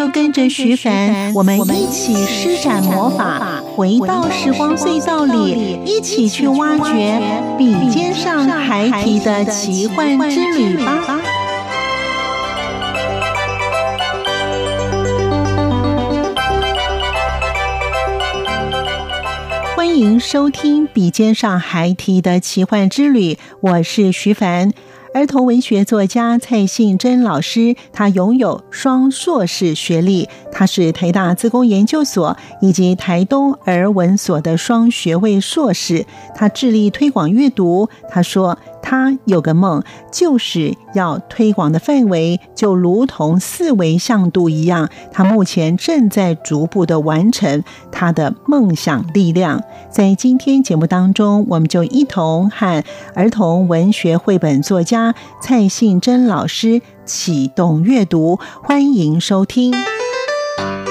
就跟着徐凡，我们一起施展魔法，回到时光隧道里，一起去挖掘笔尖上孩提的奇幻之旅吧！欢迎收听《笔尖上孩提的奇幻之旅》，我是徐凡。儿童文学作家蔡信珍老师，他拥有双硕士学历，他是台大自工研究所以及台东儿文所的双学位硕士。他致力推广阅读。他说。他有个梦，就是要推广的范围就如同四维向度一样。他目前正在逐步的完成他的梦想力量。在今天节目当中，我们就一同和儿童文学绘本作家蔡幸珍老师启动阅读，欢迎收听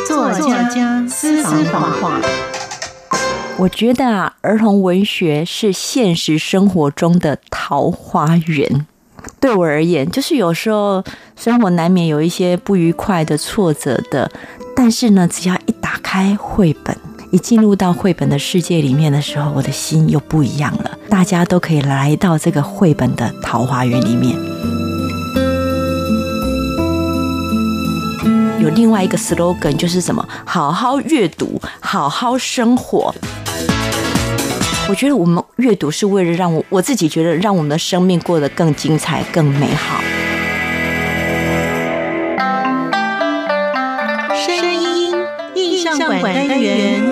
作家私房话。我觉得啊，儿童文学是现实生活中的桃花源。对我而言，就是有时候生活难免有一些不愉快的、挫折的，但是呢，只要一打开绘本，一进入到绘本的世界里面的时候，我的心又不一样了。大家都可以来到这个绘本的桃花源里面。有另外一个 slogan，就是什么？好好阅读，好好生活。我觉得我们阅读是为了让我我自己觉得让我们的生命过得更精彩、更美好。声音印象馆单元。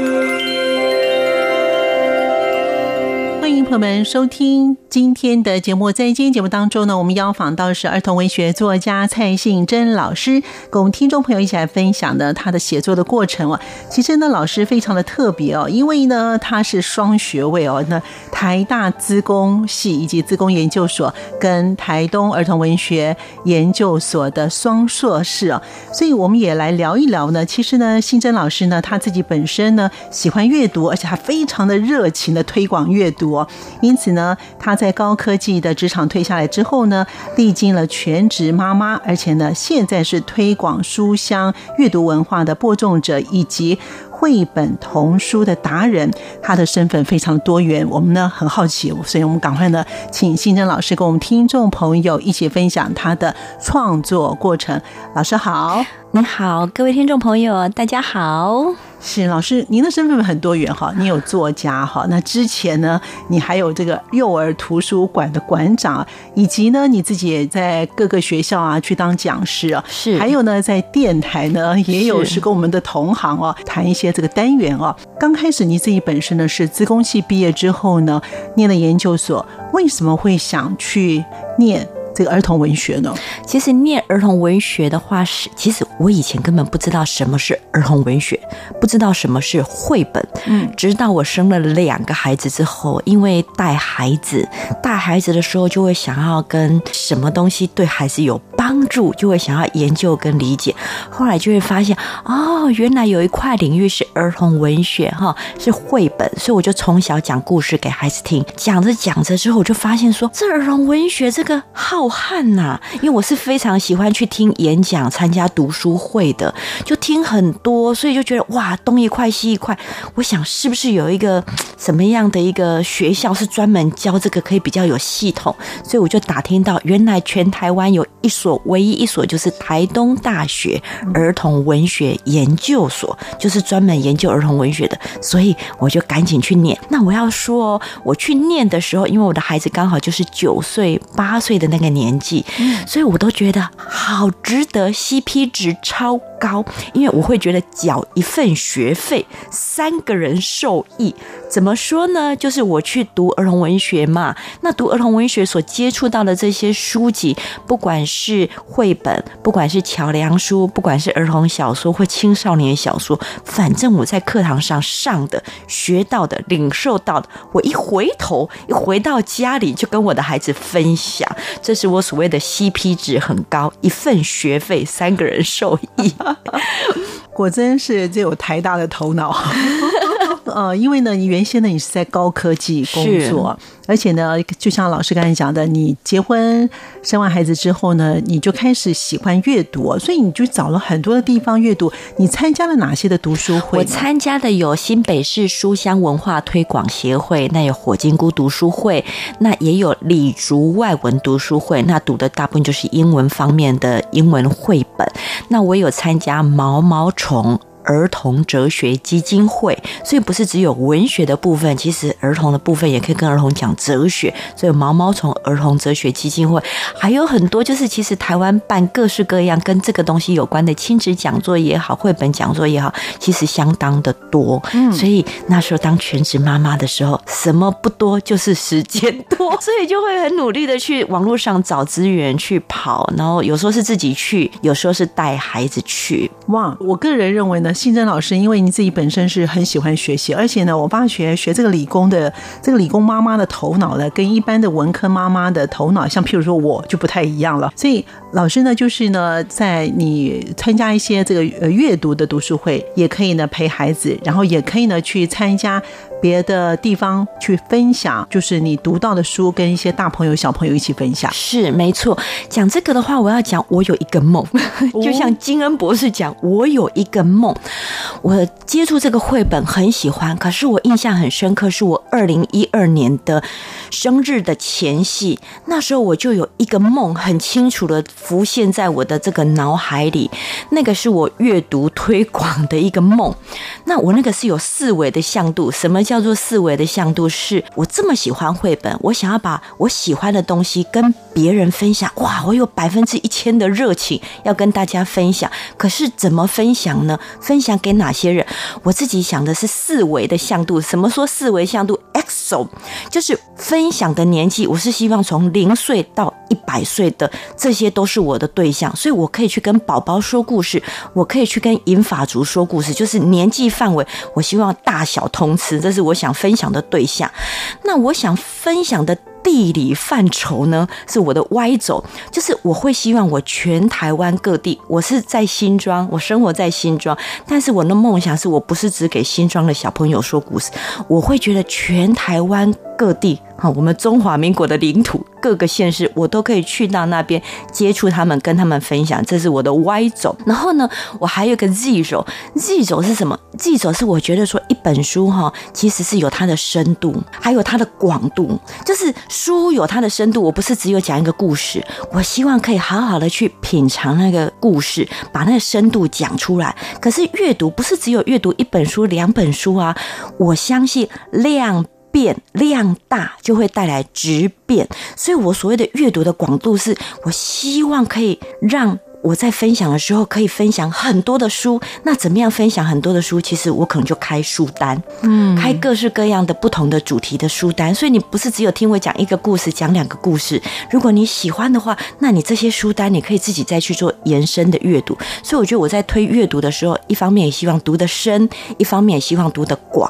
朋友们收听今天的节目。在今天节目当中呢，我们邀访到是儿童文学作家蔡幸珍老师，跟我们听众朋友一起来分享的他的写作的过程哦。其实呢，老师非常的特别哦，因为呢，他是双学位哦，那台大资工系以及资工研究所跟台东儿童文学研究所的双硕士哦，所以我们也来聊一聊呢。其实呢，信珍老师呢，他自己本身呢喜欢阅读，而且他非常的热情的推广阅读哦。因此呢，他在高科技的职场退下来之后呢，历经了全职妈妈，而且呢，现在是推广书香阅读文化的播种者，以及绘本童书的达人。他的身份非常多元，我们呢很好奇，所以我们赶快呢，请新珍老师跟我们听众朋友一起分享他的创作过程。老师好，你好，各位听众朋友，大家好。是老师，您的身份很多元哈，你有作家哈，那之前呢，你还有这个幼儿图书馆的馆长，以及呢，你自己也在各个学校啊去当讲师啊，是，还有呢，在电台呢也有是跟我们的同行哦谈一些这个单元哦。刚开始你自己本身呢是资工系毕业之后呢，念了研究所，为什么会想去念？这个儿童文学呢？其实念儿童文学的话是，其实我以前根本不知道什么是儿童文学，不知道什么是绘本。嗯，直到我生了两个孩子之后，因为带孩子，带孩子的时候就会想要跟什么东西对孩子有帮助，就会想要研究跟理解。后来就会发现，哦，原来有一块领域是儿童文学，哈，是绘本。所以我就从小讲故事给孩子听，讲着讲着之后，我就发现说，这儿童文学这个好。汉呐，因为我是非常喜欢去听演讲、参加读书会的，就听很多，所以就觉得哇，东一块西一块。我想是不是有一个什么样的一个学校是专门教这个，可以比较有系统？所以我就打听到，原来全台湾有一所，唯一一所就是台东大学儿童文学研究所，就是专门研究儿童文学的。所以我就赶紧去念。那我要说，我去念的时候，因为我的孩子刚好就是九岁、八岁的那个。年纪，所以我都觉得好值得，CP 值超高，因为我会觉得缴一份学费，三个人受益。怎么说呢？就是我去读儿童文学嘛，那读儿童文学所接触到的这些书籍，不管是绘本，不管是桥梁书，不管是儿童小说或青少年小说，反正我在课堂上上的、学到的、领受到的，我一回头一回到家里就跟我的孩子分享，这是我所谓的 CP 值很高，一份学费三个人受益。果真是这有台大的头脑，呃，因为呢，你原先呢，你是在高科技工作。而且呢，就像老师刚才讲的，你结婚生完孩子之后呢，你就开始喜欢阅读，所以你就找了很多的地方阅读。你参加了哪些的读书会？我参加的有新北市书香文化推广协会，那有火金菇读书会，那也有李竹外文读书会，那读的大部分就是英文方面的英文绘本。那我有参加毛毛虫。儿童哲学基金会，所以不是只有文学的部分，其实儿童的部分也可以跟儿童讲哲学。所以毛毛虫儿童哲学基金会还有很多，就是其实台湾办各式各样跟这个东西有关的亲子讲座也好，绘本讲座也好，其实相当的多。嗯，所以那时候当全职妈妈的时候，什么不多，就是时间多，所以就会很努力的去网络上找资源去跑，然后有时候是自己去，有时候是带孩子去。哇，我个人认为呢。信珍老师，因为你自己本身是很喜欢学习，而且呢，我发觉学这个理工的这个理工妈妈的头脑呢，跟一般的文科妈妈的头脑，像譬如说我就不太一样了。所以老师呢，就是呢，在你参加一些这个呃阅读的读书会，也可以呢陪孩子，然后也可以呢去参加。别的地方去分享，就是你读到的书，跟一些大朋友、小朋友一起分享。是没错。讲这个的话，我要讲我有一个梦，就像金恩博士讲，我有一个梦。我接触这个绘本很喜欢，可是我印象很深刻，是我二零一二年的生日的前夕，那时候我就有一个梦，很清楚的浮现在我的这个脑海里。那个是我阅读推广的一个梦。那我那个是有四维的向度，什么？叫做四维的向度，是我这么喜欢绘本，我想要把我喜欢的东西跟别人分享。哇，我有百分之一千的热情要跟大家分享。可是怎么分享呢？分享给哪些人？我自己想的是四维的向度。什么说四维向度？XO，就是分享的年纪，我是希望从零岁到一百岁的，这些都是我的对象，所以我可以去跟宝宝说故事，我可以去跟银发族说故事，就是年纪范围，我希望大小通吃，这是是我想分享的对象。那我想分享的。地理范畴呢，是我的 Y 轴，就是我会希望我全台湾各地，我是在新庄，我生活在新庄，但是我的梦想是我不是只给新庄的小朋友说故事，我会觉得全台湾各地。好，我们中华民国的领土各个县市，我都可以去到那边接触他们，跟他们分享。这是我的 Y 轴。然后呢，我还有个 Z 轴。Z 轴是什么？Z 轴是我觉得说一本书哈，其实是有它的深度，还有它的广度。就是书有它的深度，我不是只有讲一个故事，我希望可以好好的去品尝那个故事，把那个深度讲出来。可是阅读不是只有阅读一本书、两本书啊，我相信量。变量大就会带来质变，所以我所谓的阅读的广度是，我希望可以让。我在分享的时候可以分享很多的书，那怎么样分享很多的书？其实我可能就开书单，嗯，开各式各样的不同的主题的书单。所以你不是只有听我讲一个故事，讲两个故事。如果你喜欢的话，那你这些书单你可以自己再去做延伸的阅读。所以我觉得我在推阅读的时候，一方面也希望读得深，一方面也希望读得广。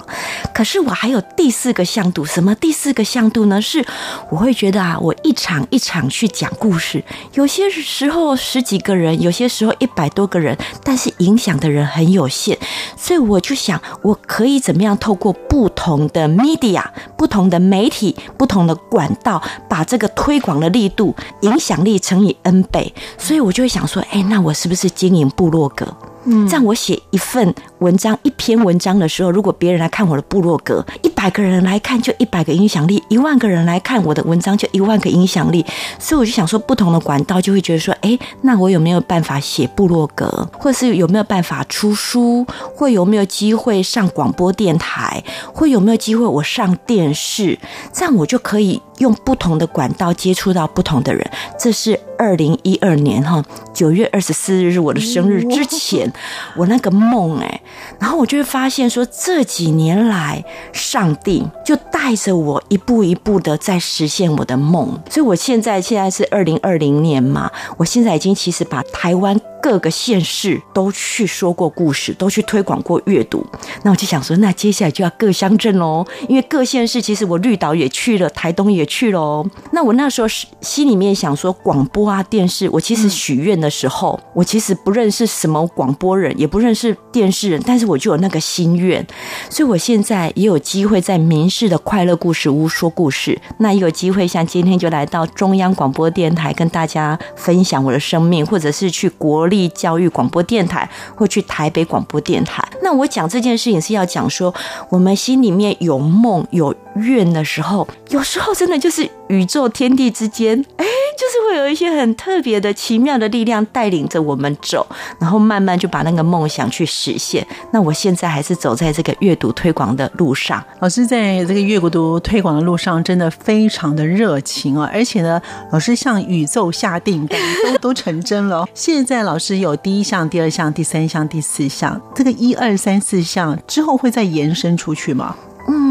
可是我还有第四个向度，什么第四个向度呢？是我会觉得啊，我一场一场去讲故事，有些时候十几个人。有些时候一百多个人，但是影响的人很有限，所以我就想，我可以怎么样透过不同的 media、不同的媒体、不同的管道，把这个推广的力度、影响力乘以 N 倍。所以我就会想说，哎，那我是不是经营部落格？嗯，这样我写一份文章、一篇文章的时候，如果别人来看我的部落格，一百个人来看就一百个影响力，一万个人来看我的文章就一万个影响力。所以我就想说，不同的管道就会觉得说，哎，那我有没有办法写部落格，或是有没有办法出书，或有没有机会上广播电台，或有没有机会我上电视，这样我就可以用不同的管道接触到不同的人。这是二零一二年哈九月二十四日是我的生日之前，我那个梦哎，然后我就会发现说，这几年来上帝就带着我一步一步的在实现我的梦，所以我现在现在是二零二零年嘛，我现在已经其实把台湾。各个县市都去说过故事，都去推广过阅读。那我就想说，那接下来就要各乡镇喽，因为各县市其实我绿岛也去了，台东也去了。那我那时候心里面想说，广播啊、电视，我其实许愿的时候，我其实不认识什么广播人，也不认识电视人，但是我就有那个心愿。所以我现在也有机会在民视的快乐故事屋说故事，那也有机会像今天就来到中央广播电台跟大家分享我的生命，或者是去国立教育广播电台，或去台北广播电台。那我讲这件事情是要讲说，我们心里面有梦有愿的时候，有时候真的就是宇宙天地之间，哎，就是会有一些很特别的奇妙的力量带领着我们走，然后慢慢就把那个梦想去实现。那我现在还是走在这个阅读推广的路上。老师在这个阅读推广的路上，真的非常的热情啊！而且呢，老师向宇宙下订单，都 都成真了。现在老师有第一项、第二项、第三项、第四项，这个一二三四项之后会再延伸出去吗？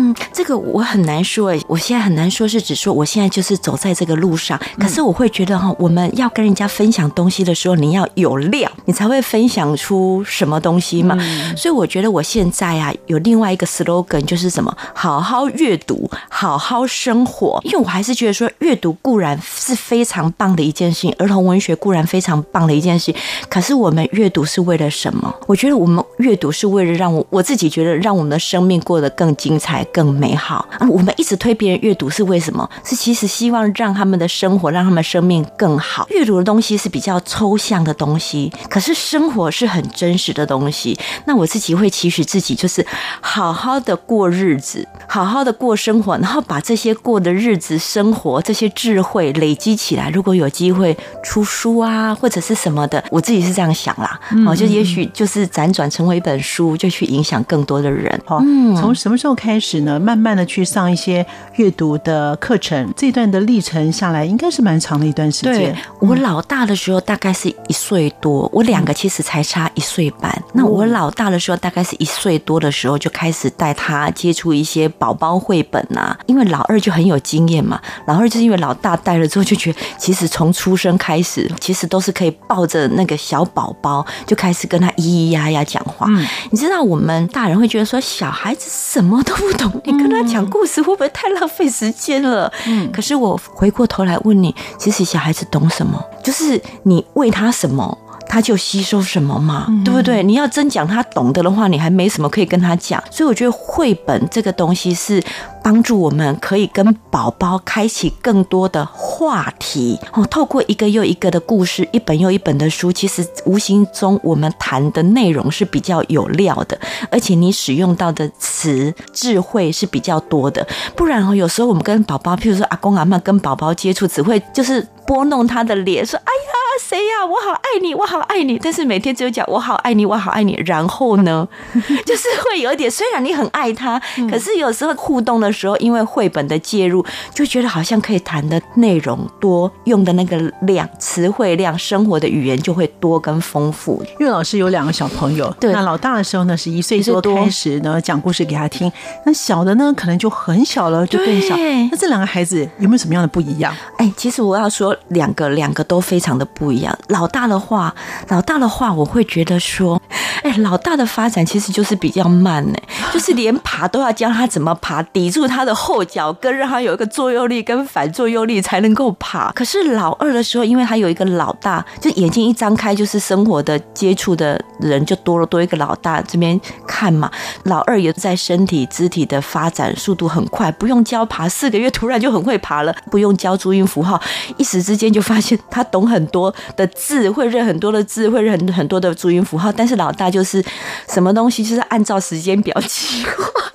嗯，这个我很难说诶，我现在很难说，是指说我现在就是走在这个路上。可是我会觉得哈，我们要跟人家分享东西的时候，你要有料，你才会分享出什么东西嘛。所以我觉得我现在啊，有另外一个 slogan，就是什么？好好阅读，好好生活。因为我还是觉得说，阅读固然是非常棒的一件事情，儿童文学固然非常棒的一件事情。可是我们阅读是为了什么？我觉得我们阅读是为了让我我自己觉得让我们的生命过得更精彩。才更美好啊！我们一直推别人阅读是为什么？是其实希望让他们的生活，让他们生命更好。阅读的东西是比较抽象的东西，可是生活是很真实的东西。那我自己会期许自己，就是好好的过日子，好好的过生活，然后把这些过的日子、生活这些智慧累积起来。如果有机会出书啊，或者是什么的，我自己是这样想啦。哦，就也许就是辗转成为一本书，就去影响更多的人。好，嗯，从什么时候开始？慢慢的去上一些阅读的课程，这段的历程下来，应该是蛮长的一段时间。对，我老大的时候大概是一岁多，我两个其实才差一岁半。嗯、那我老大的时候大概是一岁多的时候就开始带他接触一些宝宝绘本啊，因为老二就很有经验嘛。老二就是因为老大带了之后就觉得，其实从出生开始，其实都是可以抱着那个小宝宝就开始跟他咿咿呀呀讲话。嗯，你知道我们大人会觉得说小孩子什么都不懂，你跟他讲故事会不会太浪费时间了？嗯，可是我回过头来问你，其实小孩子懂什么？就是你喂他什么，他就吸收什么嘛，对不对？你要真讲他懂得的话，你还没什么可以跟他讲。所以我觉得绘本这个东西是。帮助我们可以跟宝宝开启更多的话题哦，透过一个又一个的故事，一本又一本的书，其实无形中我们谈的内容是比较有料的，而且你使用到的词智慧是比较多的。不然哦，有时候我们跟宝宝，譬如说阿公阿妈跟宝宝接触，只会就是拨弄他的脸，说：“哎呀，谁呀？我好爱你，我好爱你。”但是每天只有讲“我好爱你，我好爱你”，然后呢，就是会有一点，虽然你很爱他，可是有时候互动的时候，因为绘本的介入，就觉得好像可以谈的内容多，用的那个量词汇量，生活的语言就会多跟丰富。因为老师有两个小朋友，对，那老大的时候呢是一岁多开始呢讲故事给他听，那小的呢可能就很小了，就更小。那这两个孩子有没有什么样的不一样？哎，其实我要说两个，两个都非常的不一样。老大的话，老大的话，我会觉得说，哎，老大的发展其实就是比较慢呢，就是连爬都要教他怎么爬，抵住。他的后脚跟，让他有一个作用力跟反作用力才能够爬。可是老二的时候，因为他有一个老大，就眼睛一张开就是生活的接触的人就多了，多一个老大这边看嘛。老二也在身体肢体的发展速度很快，不用教爬，四个月突然就很会爬了，不用教注音符号，一时之间就发现他懂很多的字，会认很多的字，会认很多的注音符号。但是老大就是什么东西就是按照时间表计划。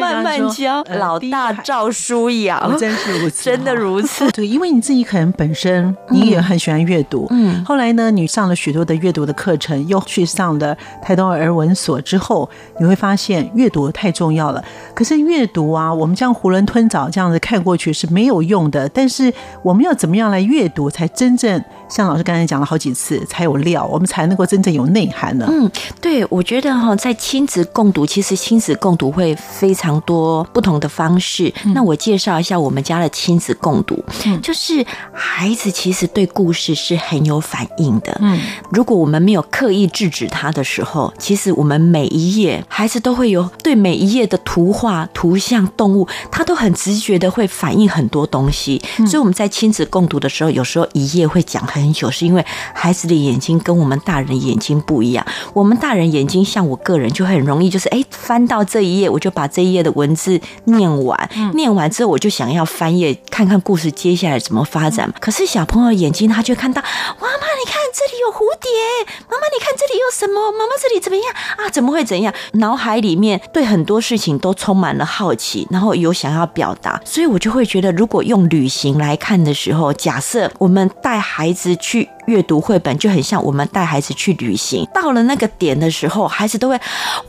慢慢教，老大照书养，真是如此，真的如此。对，因为你自己可能本身你也很喜欢阅读，嗯，后来呢，你上了许多的阅读的课程，又去上了台东儿文所之后，你会发现阅读太重要了。可是阅读啊，我们这样囫囵吞枣这样子看过去是没有用的。但是我们要怎么样来阅读，才真正像老师刚才讲了好几次，才有料，我们才能够真正有内涵呢？嗯，对，我觉得哈，在亲子共读，其实亲子共读会非常多不同的方式。嗯、那我介绍一下我们家的亲子共读，嗯，就是孩子其实对故事是很有反应的。嗯，如果我们没有刻意制止他的时候，其实我们每一页孩子都会有对每一页的图画、图像、动物，他都很直觉的会反映很多东西。嗯、所以我们在亲子共读的时候，有时候一页会讲很久，是因为孩子的眼睛跟我们大人的眼睛不一样。我们大人眼睛像我个人就很容易，就是哎，翻到这一页，我就把这一页的文字念完，嗯、念完之后我就想要翻页看看故事接下来怎么发展。可是小朋友眼睛他就看到，妈妈你看这里有蝴蝶，妈妈你看这里有什么，妈妈这里怎么样啊？怎么会怎样？脑海里面对很多事情都充满了好奇，然后有想要表达，所以我就会觉得，如果用旅行来看的时候，假设我们带孩子去。阅读绘本就很像我们带孩子去旅行，到了那个点的时候，孩子都会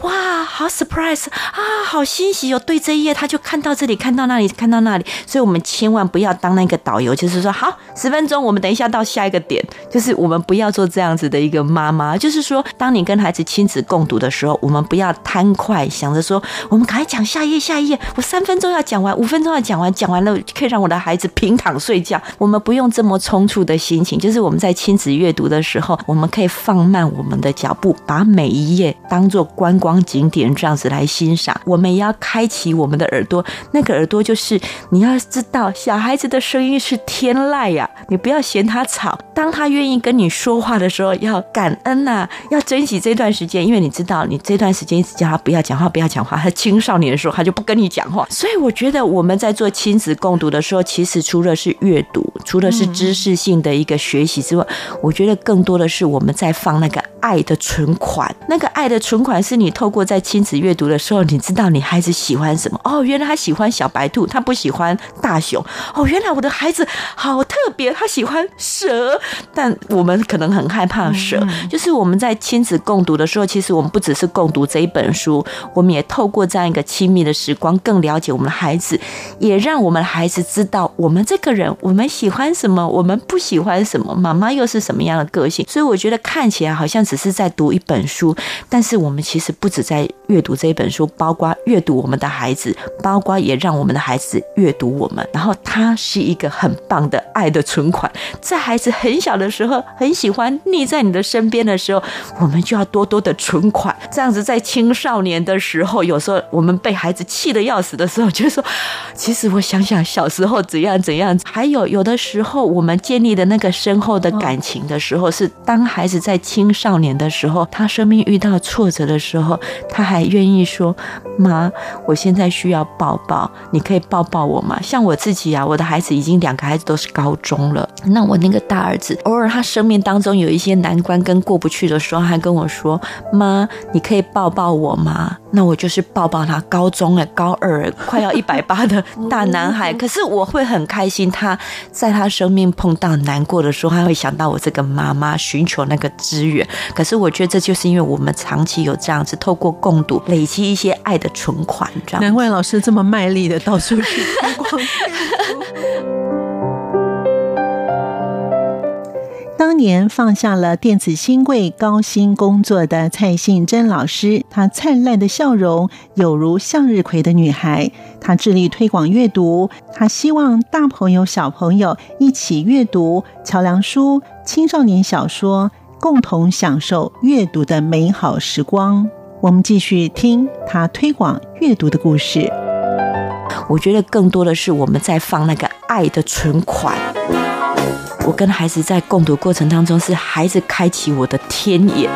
哇，好 surprise 啊，好欣喜哦！对这一页，他就看到这里，看到那里，看到那里。所以，我们千万不要当那个导游，就是说，好，十分钟，我们等一下到下一个点。就是我们不要做这样子的一个妈妈。就是说，当你跟孩子亲子共读的时候，我们不要贪快，想着说，我们赶快讲下一页，下一页，我三分钟要讲完，五分钟要讲完，讲完了可以让我的孩子平躺睡觉。我们不用这么匆促的心情，就是我们在亲子阅读的时候，我们可以放慢我们的脚步，把每一页当做观光景点这样子来欣赏。我们也要开启我们的耳朵，那个耳朵就是你要知道，小孩子的声音是天籁呀，你不要嫌他吵。当他愿意跟你说话的时候，要感恩呐，要珍惜这段时间，因为你知道，你这段时间一直叫他不要讲话，不要讲话。他青少年的时候，他就不跟你讲话。所以我觉得我们在做亲子共读的时候，其实除了是阅读，除了是知识性的一个学习之外，我。觉得更多的是我们在放那个爱的存款，那个爱的存款是你透过在亲子阅读的时候，你知道你孩子喜欢什么哦，原来他喜欢小白兔，他不喜欢大熊哦，原来我的孩子好特别，他喜欢蛇，但我们可能很害怕蛇。就是我们在亲子共读的时候，其实我们不只是共读这一本书，我们也透过这样一个亲密的时光，更了解我们的孩子，也让我们的孩子知道我们这个人，我们喜欢什么，我们不喜欢什么，妈妈又是什么。样的个性，所以我觉得看起来好像只是在读一本书，但是我们其实不止在阅读这一本书，包括阅读我们的孩子，包括也让我们的孩子阅读我们。然后他是一个很棒的爱的存款，在孩子很小的时候，很喜欢腻在你的身边的时候，我们就要多多的存款。这样子在青少年的时候，有时候我们被孩子气得要死的时候，就说，其实我想想小时候怎样怎样。还有有的时候，我们建立的那个深厚的感情的。时候是当孩子在青少年年的时候，他生命遇到挫折的时候，他还愿意说：“妈，我现在需要抱抱，你可以抱抱我吗？”像我自己啊，我的孩子已经两个孩子都是高中了，那我那个大儿子偶尔他生命当中有一些难关跟过不去的时候，还跟我说：“妈，你可以抱抱我吗？”那我就是抱抱他。高中哎，高二 快要一百八的大男孩，可是我会很开心，他在他生命碰到难过的时候，他会想到我这个。妈妈寻求那个资源，可是我觉得这就是因为我们长期有这样子透过共读累积一些爱的存款，这样。难怪老师这么卖力的到处去推广。当年放下了电子新贵，高薪工作的蔡幸珍老师，她灿烂的笑容有如向日葵的女孩。她致力推广阅读，她希望大朋友小朋友一起阅读桥梁书、青少年小说，共同享受阅读的美好时光。我们继续听她推广阅读的故事。我觉得更多的是我们在放那个爱的存款。我跟孩子在共读过程当中，是孩子开启我的天眼。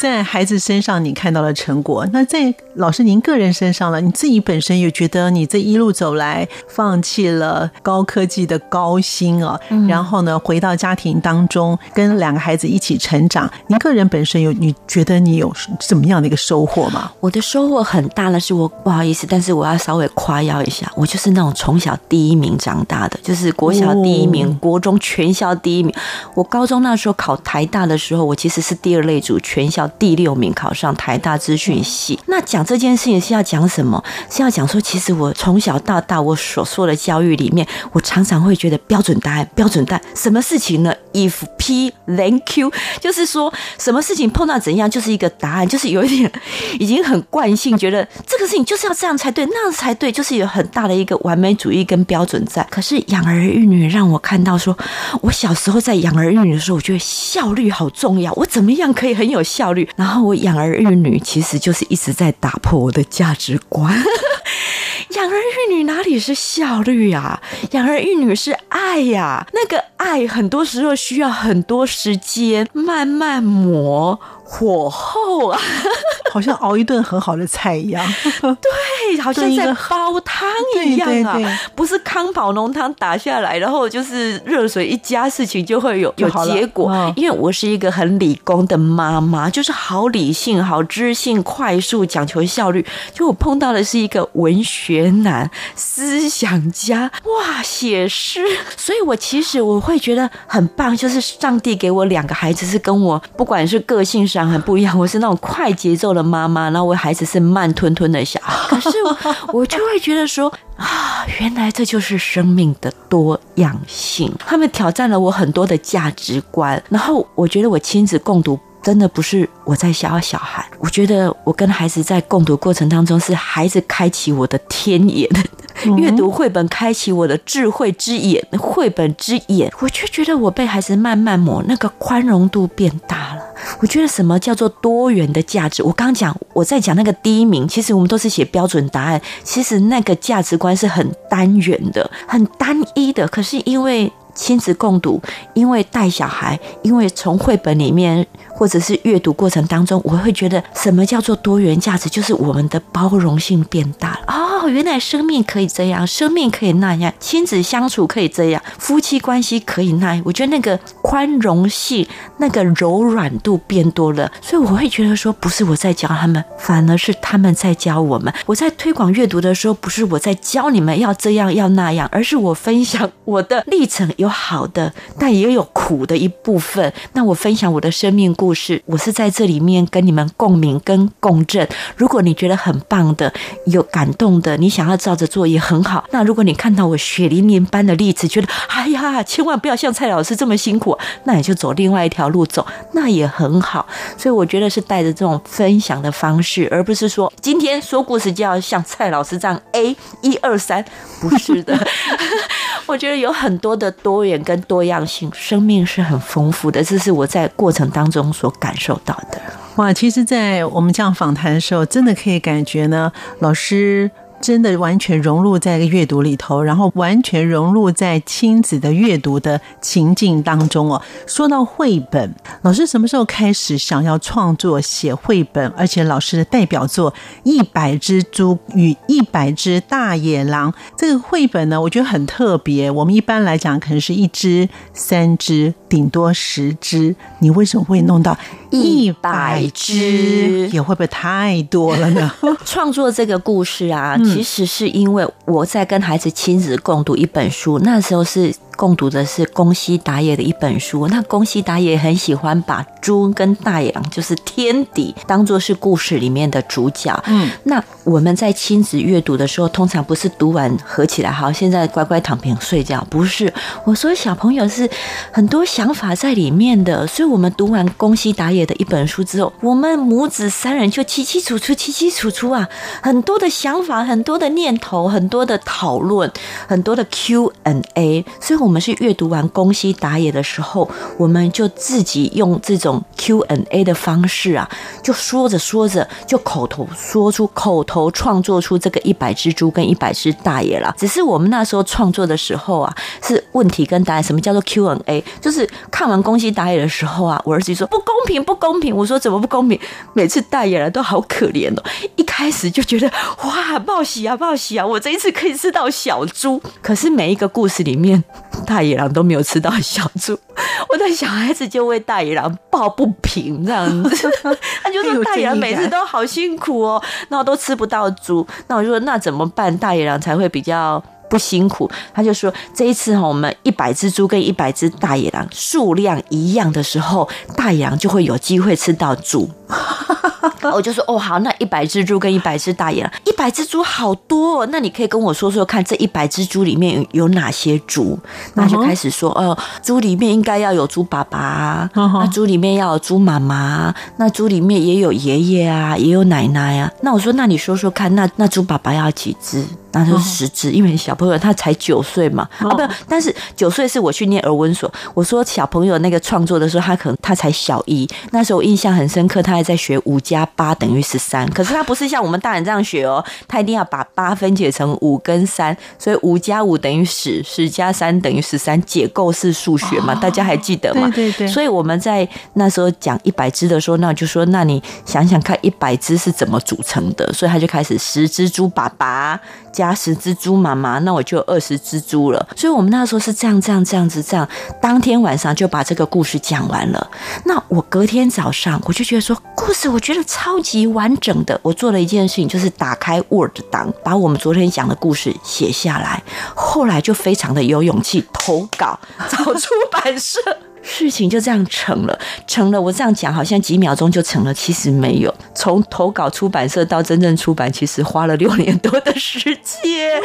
在孩子身上你看到了成果，那在老师您个人身上了，你自己本身有觉得你这一路走来，放弃了高科技的高薪啊，嗯、然后呢，回到家庭当中跟两个孩子一起成长，您个人本身有你觉得你有什么样的一个收获吗？我的收获很大了是我不好意思，但是我要稍微夸耀一下，我就是那种从小第一名长大的，就是国小第一名，哦、国中全校第一名。我高中那时候考台大的时候，我其实是第二类组，全校第六名考上台大资讯系。那讲这件事情是要讲什么？是要讲说，其实我从小到大我所受的教育里面，我常常会觉得标准答案，标准答案，什么事情呢？If P then Q，就是说什么事情碰到怎样就是一个答案，就是有一点已经很惯性，觉得这个事情就是要这样才对，那样才对，就是有很大的一个完美主义跟标准在。可是养儿育女让我看到说，我小时候在养儿育女的时候，我觉得效率好重要，我怎么样可以很有效率？然后我养儿育女其实就是一直在打破我的价值观。养儿育女哪里是效率啊？养儿育女是爱呀，那个爱很多时候需要很多时间慢慢磨。火候啊，好像熬一顿很好的菜一样。对，好像在煲汤一样啊，对对对，不是康宝浓汤打下来，然后就是热水一加，事情就会有有结果。哦、因为我是一个很理工的妈妈，就是好理性、好知性、快速、讲求效率。就我碰到的是一个文学男、思想家，哇，写诗。所以我其实我会觉得很棒，就是上帝给我两个孩子，是跟我不管是个性上。很不一样，我是那种快节奏的妈妈，然后我孩子是慢吞吞的小孩。可是我我就会觉得说啊，原来这就是生命的多样性。他们挑战了我很多的价值观，然后我觉得我亲子共读真的不是我在教小孩，我觉得我跟孩子在共读过程当中，是孩子开启我的天眼。阅读绘本开启我的智慧之眼，绘本之眼，我却觉得我被孩子慢慢磨，那个宽容度变大了。我觉得什么叫做多元的价值？我刚讲，我在讲那个第一名，其实我们都是写标准答案，其实那个价值观是很单元的，很单一的。可是因为亲子共读，因为带小孩，因为从绘本里面或者是阅读过程当中，我会觉得什么叫做多元价值？就是我们的包容性变大了。哦，哦原来生命可以这样，生命可以那样，亲子相处可以这样，夫妻关系可以那样。我觉得那个宽容性、那个柔软度变多了，所以我会觉得说，不是我在教他们，反而是他们在教我们。我在推广阅读的时候，不是我在教你们要这样要那样，而是我分享我的历程。有好的，但也有苦的一部分。那我分享我的生命故事，我是在这里面跟你们共鸣跟共振。如果你觉得很棒的、有感动的，你想要照着做也很好。那如果你看到我血淋淋般的例子，觉得哎呀，千万不要像蔡老师这么辛苦，那你就走另外一条路走，那也很好。所以我觉得是带着这种分享的方式，而不是说今天说故事就要像蔡老师这样 A 一二三，不是的。我觉得有很多的多元跟多样性，生命是很丰富的，这是我在过程当中所感受到的。哇，其实，在我们这样访谈的时候，真的可以感觉呢，老师。真的完全融入在一个阅读里头，然后完全融入在亲子的阅读的情境当中哦。说到绘本，老师什么时候开始想要创作写绘本？而且老师的代表作《一百只猪与一百只大野狼》这个绘本呢，我觉得很特别。我们一般来讲可能是一只、三只，顶多十只，你为什么会弄到一百只？也会不会太多了呢？创作这个故事啊。其实是因为我在跟孩子亲子共读一本书，那时候是。共读的是宫西达也的一本书。那宫西达也很喜欢把猪跟大野狼，就是天敌，当做是故事里面的主角。嗯，那我们在亲子阅读的时候，通常不是读完合起来，好，现在乖乖躺平睡觉，不是。我说小朋友是很多想法在里面的，所以我们读完宫西达也的一本书之后，我们母子三人就七七楚楚、七七楚楚啊，很多的想法、很多的念头、很多的讨论、很多的 Q&A，所以我。我们是阅读完宫西达也的时候，我们就自己用这种 Q&A 的方式啊，就说着说着就口头说出、口头创作出这个一百只猪跟一百只大野狼。只是我们那时候创作的时候啊，是问题跟答案。什么叫做 Q&A？就是看完宫西达也的时候啊，我儿子就说不公平，不公平。我说怎么不公平？每次大野狼都好可怜哦，一开始就觉得哇，报喜啊，报喜啊，我这一次可以吃到小猪。可是每一个故事里面，大野狼都没有吃到小猪，我的小孩子就为大野狼抱不平，这样子，他就说大野狼每次都好辛苦哦，那我都吃不到猪，那我就说那怎么办？大野狼才会比较不辛苦？他就说这一次哈，我们一百只猪跟一百只大野狼数量一样的时候，大野狼就会有机会吃到猪。我就说哦好，那一百只猪跟一百只大野狼，一百只猪好多哦，那你可以跟我说说看，这一百只猪里面有哪些猪？那就开始说哦，猪里面应该要有猪爸爸，那猪里面要有猪妈妈，那猪里面也有爷爷啊，也有奶奶啊。那我说，那你说说看，那那猪爸爸要几只？那就十只，因为小朋友他才九岁嘛，啊不，但是九岁是我去念儿文所。我说小朋友那个创作的时候，他可能他才小一，那时候我印象很深刻，他还在学五加八等于十三，可是他不是像我们大人这样学哦，他一定要把八分解成五跟三，所以五加五等于十，十加三等于十三，解构式数学嘛，大家还记得吗？对对对。所以我们在那时候讲一百只的时候，那我就说，那你想想看，一百只是怎么组成的？所以他就开始十只猪爸爸。加十只猪妈妈，那我就有二十只猪了。所以我们那时候是这样、这样、这样子、这样。当天晚上就把这个故事讲完了。那我隔天早上，我就觉得说，故事我觉得超级完整的。我做了一件事情，就是打开 Word 档，把我们昨天讲的故事写下来。后来就非常的有勇气投稿，找出版社。事情就这样成了，成了。我这样讲好像几秒钟就成了，其实没有。从投稿出版社到真正出版，其实花了六年多的时间。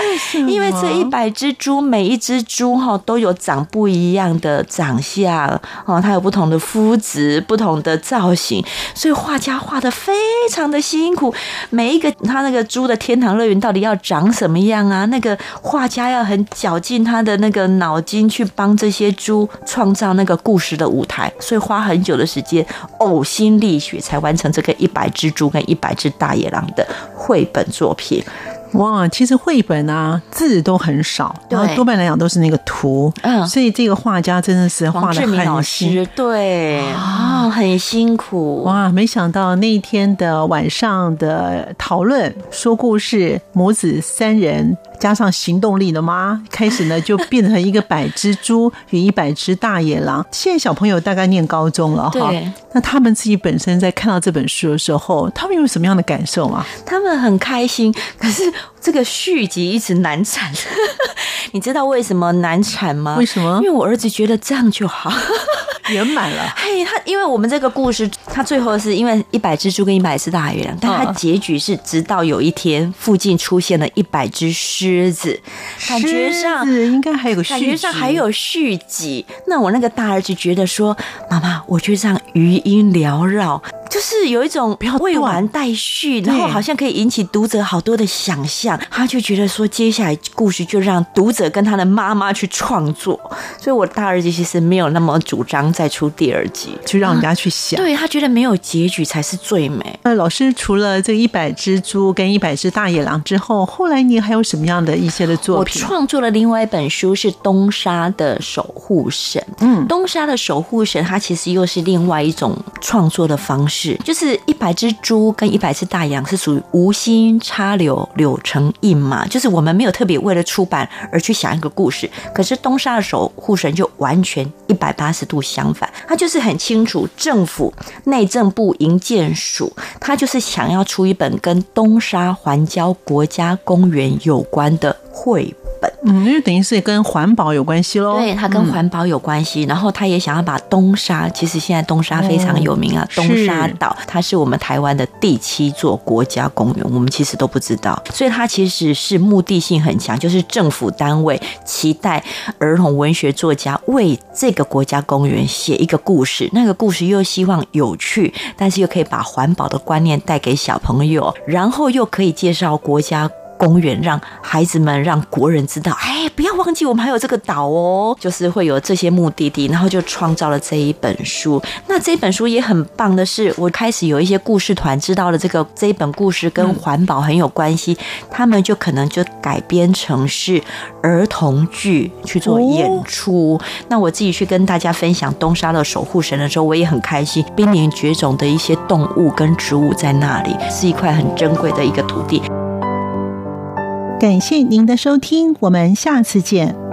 为？因为这一百只猪，每一只猪哈都有长不一样的长相哦，它有不同的肤质、不同的造型，所以画家画的非常的辛苦。每一个他那个猪的天堂乐园到底要长什么样啊？那个画家要很绞尽他的那个脑筋去帮这些猪创造那个。故事的舞台，所以花很久的时间，呕心沥血才完成这个一百只猪跟一百只大野狼的绘本作品。哇，其实绘本啊，字都很少，然后多半来讲都是那个图，嗯，所以这个画家真的是画的很辛，对啊，很辛苦。哇，没想到那一天的晚上的讨论，说故事，母子三人。加上行动力的妈，开始呢就变成一个百只猪 与一百只大野狼。现在小朋友大概念高中了哈，那他们自己本身在看到这本书的时候，他们有什么样的感受吗？他们很开心，可是这个续集一直难产。你知道为什么难产吗？为什么？因为我儿子觉得这样就好。圆满了，嘿，他因为我们这个故事，他最后是因为一百只猪跟一百只大野狼，但他结局是直到有一天附近出现了一百只狮子，感觉上应该还有个感觉上还有续集。那我那个大儿子觉得说，妈妈，我觉得这样余音缭绕。就是有一种未完待续，然后好像可以引起读者好多的想象，他就觉得说，接下来故事就让读者跟他的妈妈去创作。所以，我大儿子其实没有那么主张再出第二集，就让人家去想。对，他觉得没有结局才是最美。那老师除了这一百只猪跟一百只大野狼之后，后来你还有什么样的一些的作品？我创作了另外一本书，是东沙的守护神。嗯，东沙的守护神，它其实又是另外一种创作的方式。就是一百只猪跟一百只大羊是属于无心插柳柳成荫嘛，就是我们没有特别为了出版而去想一个故事。可是东沙的守护神就完全一百八十度相反，他就是很清楚政府内政部营建署，他就是想要出一本跟东沙环礁国家公园有关的绘本本。嗯，因为等于是跟环保有关系喽。对，它跟环保有关系，嗯、然后他也想要把东沙，其实现在东沙非常有名啊，哦、东沙岛，它是我们台湾的第七座国家公园，我们其实都不知道，所以它其实是目的性很强，就是政府单位期待儿童文学作家为这个国家公园写一个故事，那个故事又希望有趣，但是又可以把环保的观念带给小朋友，然后又可以介绍国家。公园，让孩子们、让国人知道，哎，不要忘记我们还有这个岛哦，就是会有这些目的地，然后就创造了这一本书。那这本书也很棒的是，我开始有一些故事团知道了这个这一本故事跟环保很有关系，他们就可能就改编成是儿童剧去做演出。那我自己去跟大家分享东沙的守护神的时候，我也很开心。濒临绝种的一些动物跟植物在那里，是一块很珍贵的一个土地。感谢您的收听，我们下次见。